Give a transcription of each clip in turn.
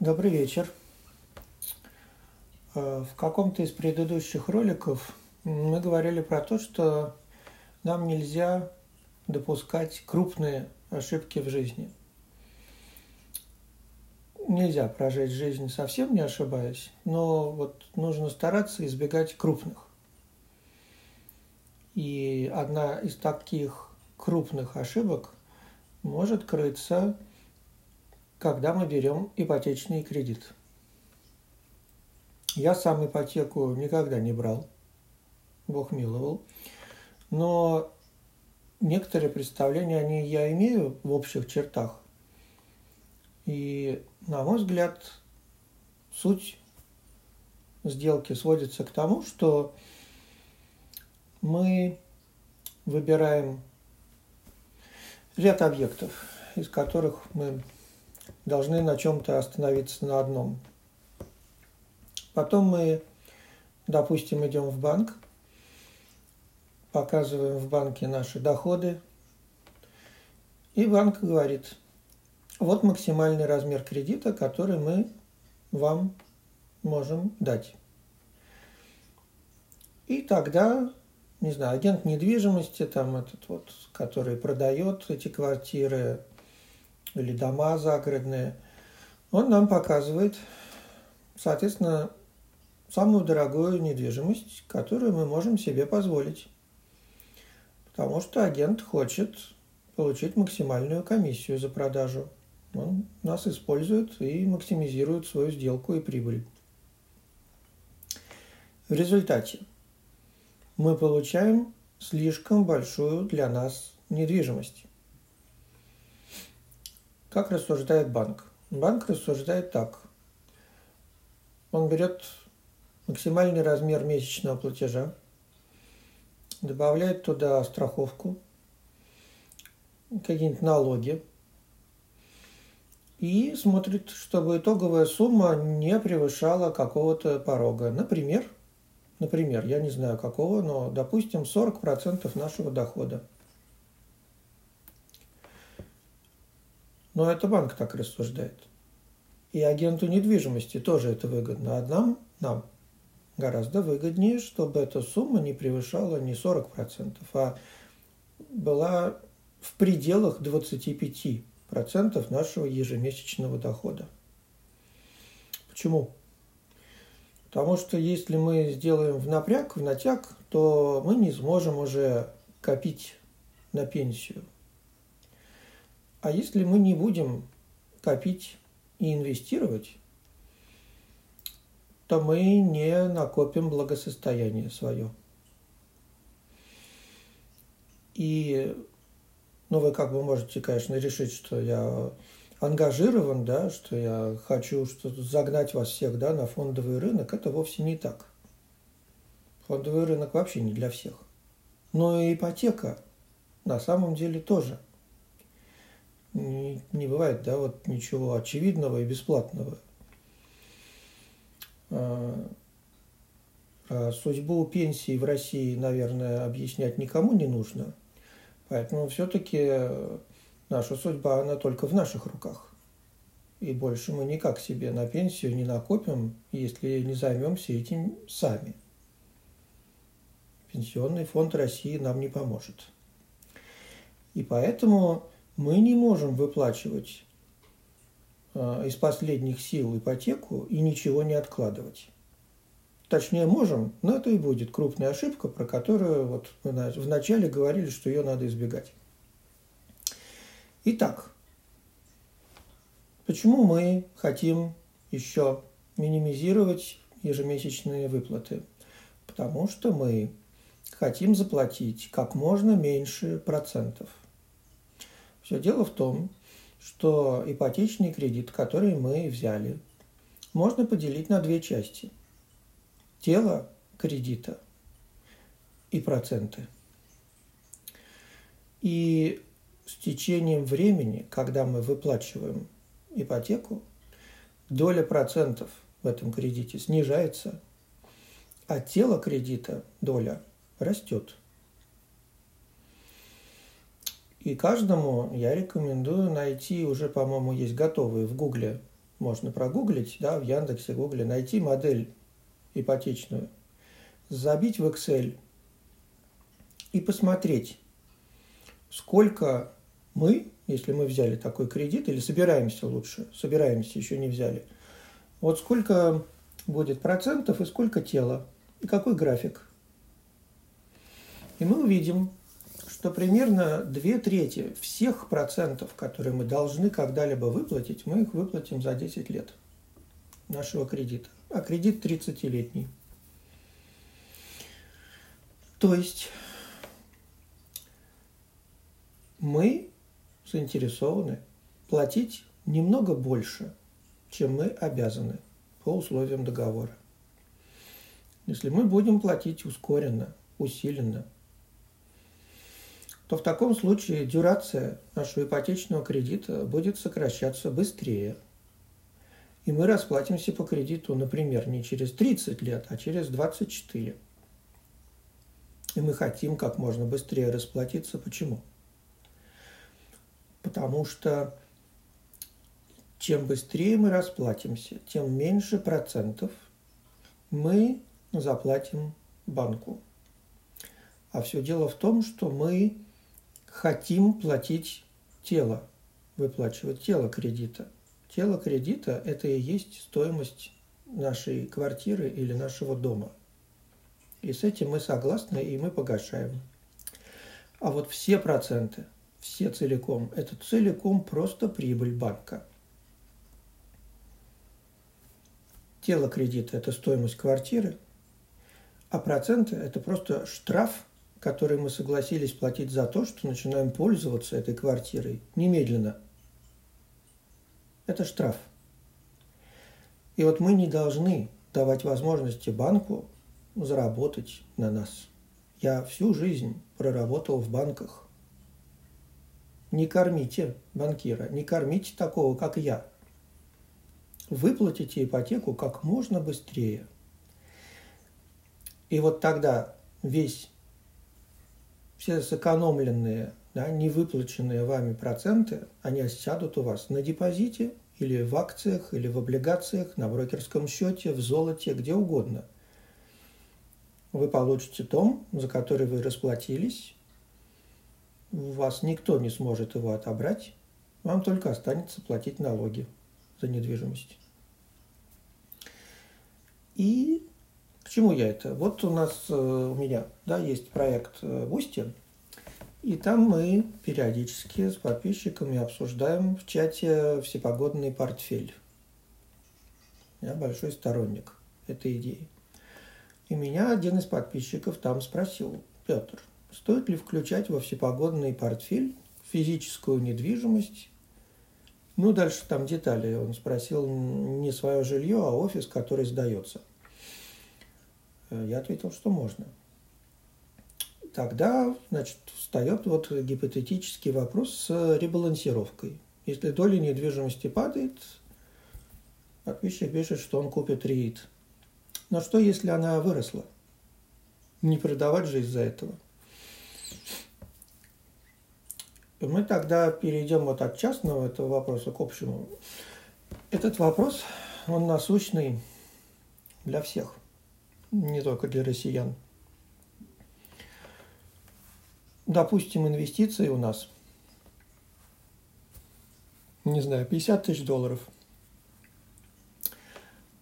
Добрый вечер. Э, в каком-то из предыдущих роликов мы говорили про то, что нам нельзя допускать крупные ошибки в жизни. Нельзя прожить жизнь совсем не ошибаясь, но вот нужно стараться избегать крупных. И одна из таких крупных ошибок может крыться когда мы берем ипотечный кредит. Я сам ипотеку никогда не брал, Бог миловал, но некоторые представления они я имею в общих чертах. И, на мой взгляд, суть сделки сводится к тому, что мы выбираем ряд объектов, из которых мы должны на чем-то остановиться на одном. Потом мы, допустим, идем в банк, показываем в банке наши доходы, и банк говорит, вот максимальный размер кредита, который мы вам можем дать. И тогда, не знаю, агент недвижимости, там этот вот, который продает эти квартиры, или дома загородные, он нам показывает, соответственно, самую дорогую недвижимость, которую мы можем себе позволить. Потому что агент хочет получить максимальную комиссию за продажу. Он нас использует и максимизирует свою сделку и прибыль. В результате мы получаем слишком большую для нас недвижимость. Как рассуждает банк? Банк рассуждает так. Он берет максимальный размер месячного платежа, добавляет туда страховку, какие-нибудь налоги и смотрит, чтобы итоговая сумма не превышала какого-то порога. Например, например, я не знаю какого, но, допустим, 40% нашего дохода – Но это банк так рассуждает. И агенту недвижимости тоже это выгодно. А нам, нам гораздо выгоднее, чтобы эта сумма не превышала не 40%, а была в пределах 25% нашего ежемесячного дохода. Почему? Потому что если мы сделаем в напряг, в натяг, то мы не сможем уже копить на пенсию. А если мы не будем копить и инвестировать, то мы не накопим благосостояние свое. И, ну, вы как бы можете, конечно, решить, что я ангажирован, да, что я хочу что загнать вас всех, да, на фондовый рынок. Это вовсе не так. Фондовый рынок вообще не для всех. Но и ипотека на самом деле тоже – не, бывает, да, вот ничего очевидного и бесплатного. А, а судьбу пенсии в России, наверное, объяснять никому не нужно. Поэтому все-таки наша судьба, она только в наших руках. И больше мы никак себе на пенсию не накопим, если не займемся этим сами. Пенсионный фонд России нам не поможет. И поэтому мы не можем выплачивать а, из последних сил ипотеку и ничего не откладывать. Точнее, можем, но это и будет крупная ошибка, про которую вот мы вначале говорили, что ее надо избегать. Итак, почему мы хотим еще минимизировать ежемесячные выплаты? Потому что мы хотим заплатить как можно меньше процентов – все дело в том, что ипотечный кредит, который мы взяли, можно поделить на две части. Тело кредита и проценты. И с течением времени, когда мы выплачиваем ипотеку, доля процентов в этом кредите снижается, а тело кредита, доля, растет. И каждому я рекомендую найти, уже, по-моему, есть готовые в Гугле можно прогуглить, да, в Яндексе, Гугле, найти модель ипотечную, забить в Excel и посмотреть, сколько мы, если мы взяли такой кредит, или собираемся лучше, собираемся, еще не взяли, вот сколько будет процентов и сколько тела, и какой график. И мы увидим, что примерно две трети всех процентов, которые мы должны когда-либо выплатить, мы их выплатим за 10 лет нашего кредита. А кредит 30-летний. То есть мы заинтересованы платить немного больше, чем мы обязаны по условиям договора. Если мы будем платить ускоренно, усиленно, то в таком случае дюрация нашего ипотечного кредита будет сокращаться быстрее. И мы расплатимся по кредиту, например, не через 30 лет, а через 24. И мы хотим как можно быстрее расплатиться. Почему? Потому что чем быстрее мы расплатимся, тем меньше процентов мы заплатим банку. А все дело в том, что мы хотим платить тело, выплачивать тело кредита. Тело кредита – это и есть стоимость нашей квартиры или нашего дома. И с этим мы согласны, и мы погашаем. А вот все проценты, все целиком, это целиком просто прибыль банка. Тело кредита – это стоимость квартиры, а проценты – это просто штраф который мы согласились платить за то, что начинаем пользоваться этой квартирой немедленно. Это штраф. И вот мы не должны давать возможности банку заработать на нас. Я всю жизнь проработал в банках. Не кормите банкира, не кормите такого, как я. Выплатите ипотеку как можно быстрее. И вот тогда весь все сэкономленные, да, невыплаченные вами проценты, они осядут у вас на депозите или в акциях, или в облигациях, на брокерском счете, в золоте, где угодно. Вы получите том, за который вы расплатились, у вас никто не сможет его отобрать, вам только останется платить налоги за недвижимость. И к чему я это? Вот у нас, э, у меня, да, есть проект Boosty, э, и там мы периодически с подписчиками обсуждаем в чате всепогодный портфель. Я большой сторонник этой идеи. И меня один из подписчиков там спросил, Петр, стоит ли включать во всепогодный портфель физическую недвижимость? Ну, дальше там детали. Он спросил не свое жилье, а офис, который сдается. Э, я ответил, что можно. Тогда, значит, встает вот гипотетический вопрос с ребалансировкой. Если доля недвижимости падает, подписчик пишет, что он купит РИИТ. Но что, если она выросла? Не продавать же из-за этого. Мы тогда перейдем вот от частного этого вопроса к общему. Этот вопрос, он насущный для всех – не только для россиян. Допустим, инвестиции у нас, не знаю, 50 тысяч долларов,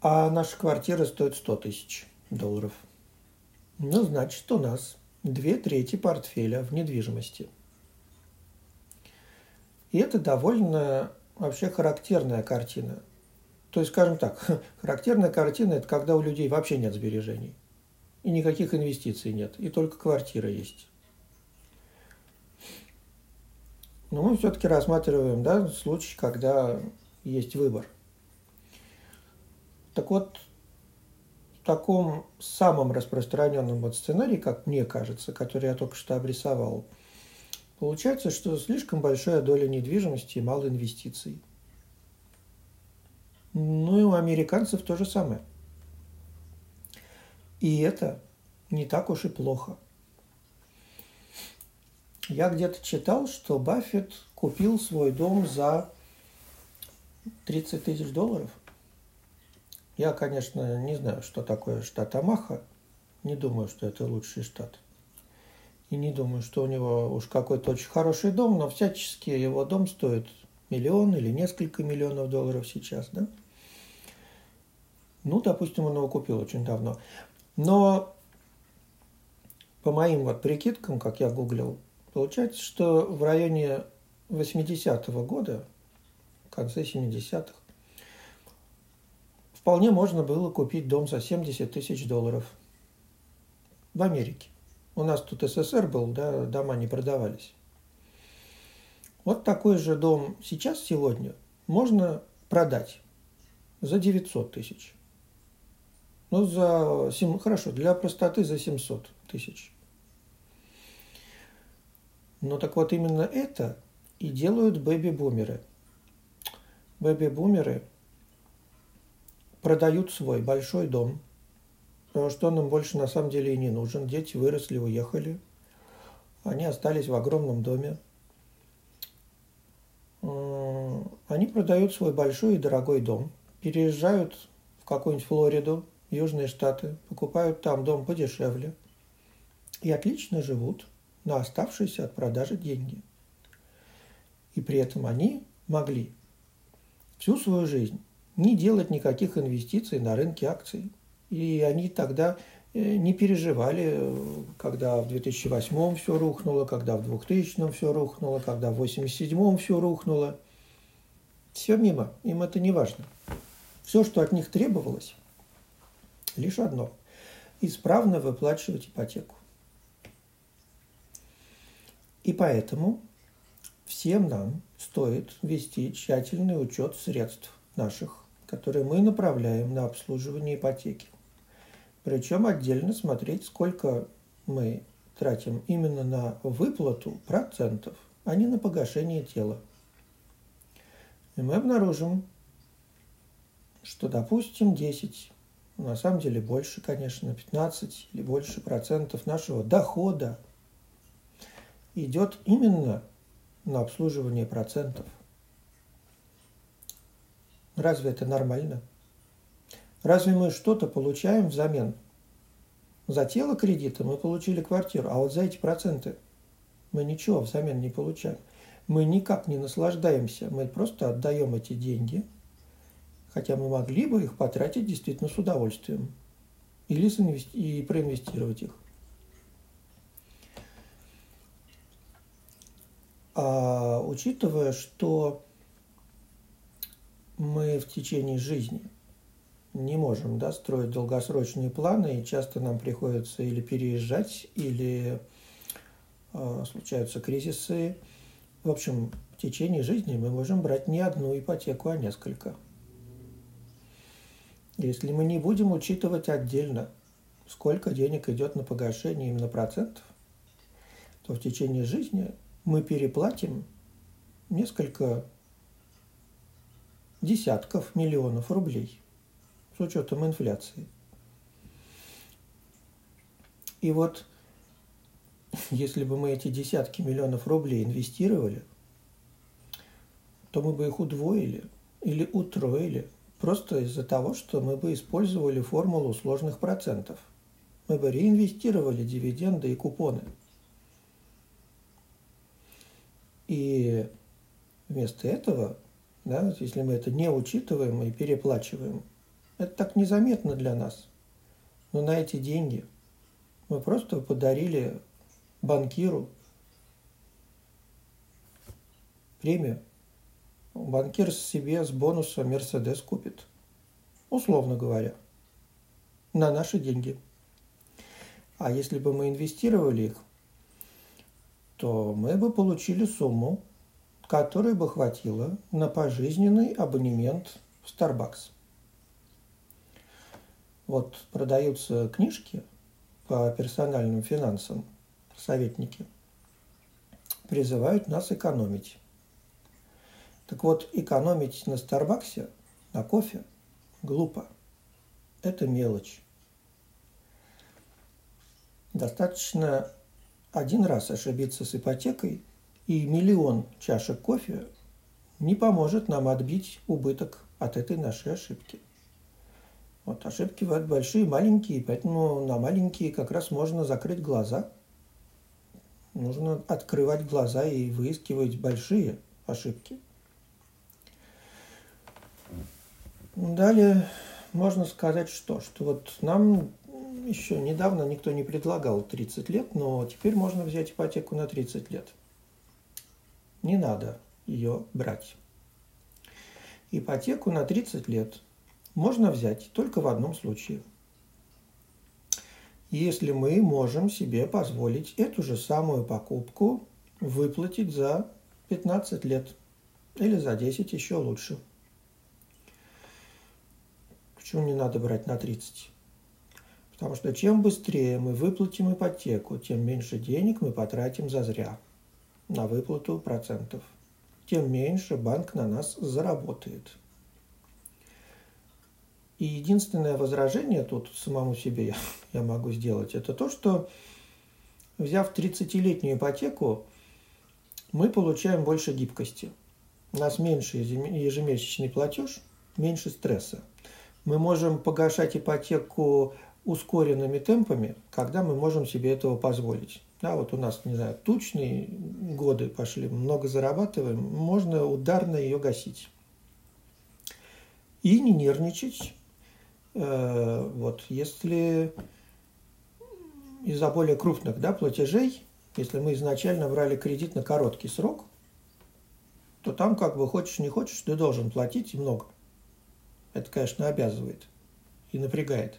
а наша квартира стоит 100 тысяч долларов. Ну, значит, у нас две трети портфеля в недвижимости. И это довольно вообще характерная картина – то есть, скажем так, характерная картина – это когда у людей вообще нет сбережений. И никаких инвестиций нет, и только квартира есть. Но мы все-таки рассматриваем да, случай, когда есть выбор. Так вот, в таком самом распространенном вот сценарии, как мне кажется, который я только что обрисовал, получается, что слишком большая доля недвижимости и мало инвестиций – ну и у американцев то же самое. И это не так уж и плохо. Я где-то читал, что Баффет купил свой дом за 30 тысяч долларов. Я, конечно, не знаю, что такое штат Амаха. Не думаю, что это лучший штат. И не думаю, что у него уж какой-то очень хороший дом, но всячески его дом стоит миллион или несколько миллионов долларов сейчас, да? Ну, допустим, он его купил очень давно. Но по моим вот прикидкам, как я гуглил, получается, что в районе 80-го года, в конце 70-х, вполне можно было купить дом за 70 тысяч долларов в Америке. У нас тут СССР был, да, дома не продавались. Вот такой же дом сейчас, сегодня, можно продать за 900 тысяч. Ну, за, хорошо, для простоты за 700 тысяч. Ну, так вот именно это и делают бэби-бумеры. Бэби-бумеры продают свой большой дом, потому что он им больше на самом деле и не нужен. Дети выросли, уехали. Они остались в огромном доме. Они продают свой большой и дорогой дом, переезжают в какую-нибудь Флориду, Южные Штаты, покупают там дом подешевле и отлично живут на оставшиеся от продажи деньги. И при этом они могли всю свою жизнь не делать никаких инвестиций на рынке акций – и они тогда э, не переживали, когда в 2008 все рухнуло, когда в 2000 все рухнуло, когда в 87 все рухнуло. Все мимо, им это не важно. Все, что от них требовалось, лишь одно – исправно выплачивать ипотеку. И поэтому всем нам стоит вести тщательный учет средств наших, которые мы направляем на обслуживание ипотеки. Причем отдельно смотреть, сколько мы тратим именно на выплату процентов, а не на погашение тела. И мы обнаружим, что, допустим, 10, на самом деле больше, конечно, 15 или больше процентов нашего дохода идет именно на обслуживание процентов. Разве это нормально? Разве мы что-то получаем взамен? За тело кредита мы получили квартиру, а вот за эти проценты мы ничего взамен не получаем. Мы никак не наслаждаемся, мы просто отдаем эти деньги, хотя мы могли бы их потратить действительно с удовольствием или и проинвестировать их. А учитывая, что мы в течение жизни – не можем да, строить долгосрочные планы, и часто нам приходится или переезжать, или э, случаются кризисы. В общем, в течение жизни мы можем брать не одну ипотеку, а несколько. Если мы не будем учитывать отдельно, сколько денег идет на погашение именно процентов, то в течение жизни мы переплатим несколько десятков миллионов рублей – с учетом инфляции. И вот если бы мы эти десятки миллионов рублей инвестировали, то мы бы их удвоили или утроили просто из-за того, что мы бы использовали формулу сложных процентов. Мы бы реинвестировали дивиденды и купоны. И вместо этого, да, если мы это не учитываем и переплачиваем – это так незаметно для нас. Но на эти деньги мы просто подарили банкиру премию. Банкир себе с бонуса Мерседес купит. Условно говоря. На наши деньги. А если бы мы инвестировали их, то мы бы получили сумму, которой бы хватило на пожизненный абонемент в Starbucks. Вот продаются книжки по персональным финансам, советники, призывают нас экономить. Так вот, экономить на Старбаксе, на кофе, глупо. Это мелочь. Достаточно один раз ошибиться с ипотекой, и миллион чашек кофе не поможет нам отбить убыток от этой нашей ошибки. Вот ошибки бывают большие, маленькие, поэтому на маленькие как раз можно закрыть глаза. Нужно открывать глаза и выискивать большие ошибки. Далее можно сказать что? Что вот нам еще недавно никто не предлагал 30 лет, но теперь можно взять ипотеку на 30 лет. Не надо ее брать. Ипотеку на 30 лет можно взять только в одном случае. Если мы можем себе позволить эту же самую покупку выплатить за 15 лет или за 10 еще лучше. Почему не надо брать на 30? Потому что чем быстрее мы выплатим ипотеку, тем меньше денег мы потратим зазря на выплату процентов. Тем меньше банк на нас заработает. И единственное возражение тут самому себе я, я могу сделать, это то, что взяв 30-летнюю ипотеку, мы получаем больше гибкости. У нас меньше ежемесячный платеж, меньше стресса. Мы можем погашать ипотеку ускоренными темпами, когда мы можем себе этого позволить. Да, вот у нас, не знаю, тучные годы пошли, много зарабатываем, можно ударно ее гасить. И не нервничать, Э, вот, если из-за более крупных да, платежей, если мы изначально брали кредит на короткий срок, то там как бы хочешь не хочешь, ты должен платить и много. Это, конечно, обязывает и напрягает.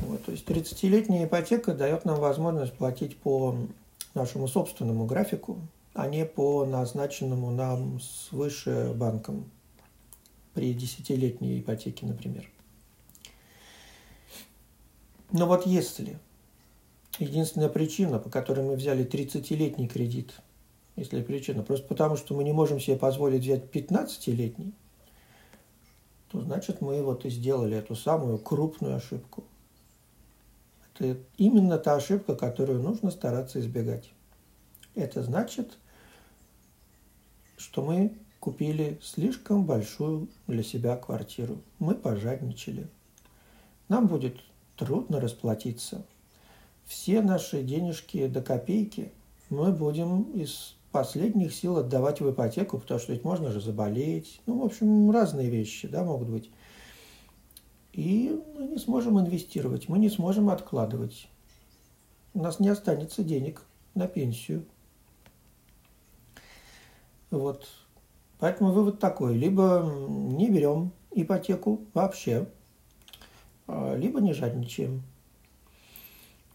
Вот, то есть 30-летняя ипотека дает нам возможность платить по нашему собственному графику, а не по назначенному нам свыше банком при десятилетней ипотеке, например. Но вот если единственная причина, по которой мы взяли 30-летний кредит, если причина, просто потому что мы не можем себе позволить взять 15-летний, то значит мы вот и сделали эту самую крупную ошибку. Это именно та ошибка, которую нужно стараться избегать. Это значит, что мы купили слишком большую для себя квартиру. Мы пожадничали. Нам будет трудно расплатиться. Все наши денежки до копейки мы будем из последних сил отдавать в ипотеку, потому что ведь можно же заболеть. Ну, в общем, разные вещи да, могут быть. И мы не сможем инвестировать, мы не сможем откладывать. У нас не останется денег на пенсию. Вот. Поэтому вывод такой. Либо не берем ипотеку вообще, а, либо не жадничаем.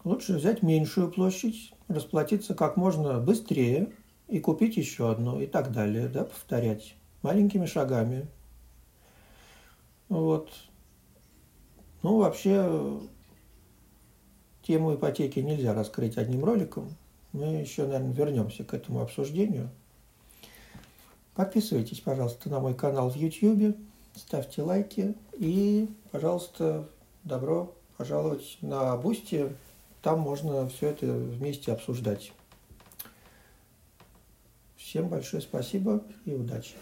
Лучше взять меньшую площадь, расплатиться как можно быстрее и купить еще одну и так далее, да, повторять маленькими шагами. Вот. Ну, вообще, тему ипотеки нельзя раскрыть одним роликом. Мы еще, наверное, вернемся к этому обсуждению. Подписывайтесь, пожалуйста, на мой канал в YouTube, ставьте лайки и, пожалуйста, добро пожаловать на Boosty. Там можно все это вместе обсуждать. Всем большое спасибо и удачи.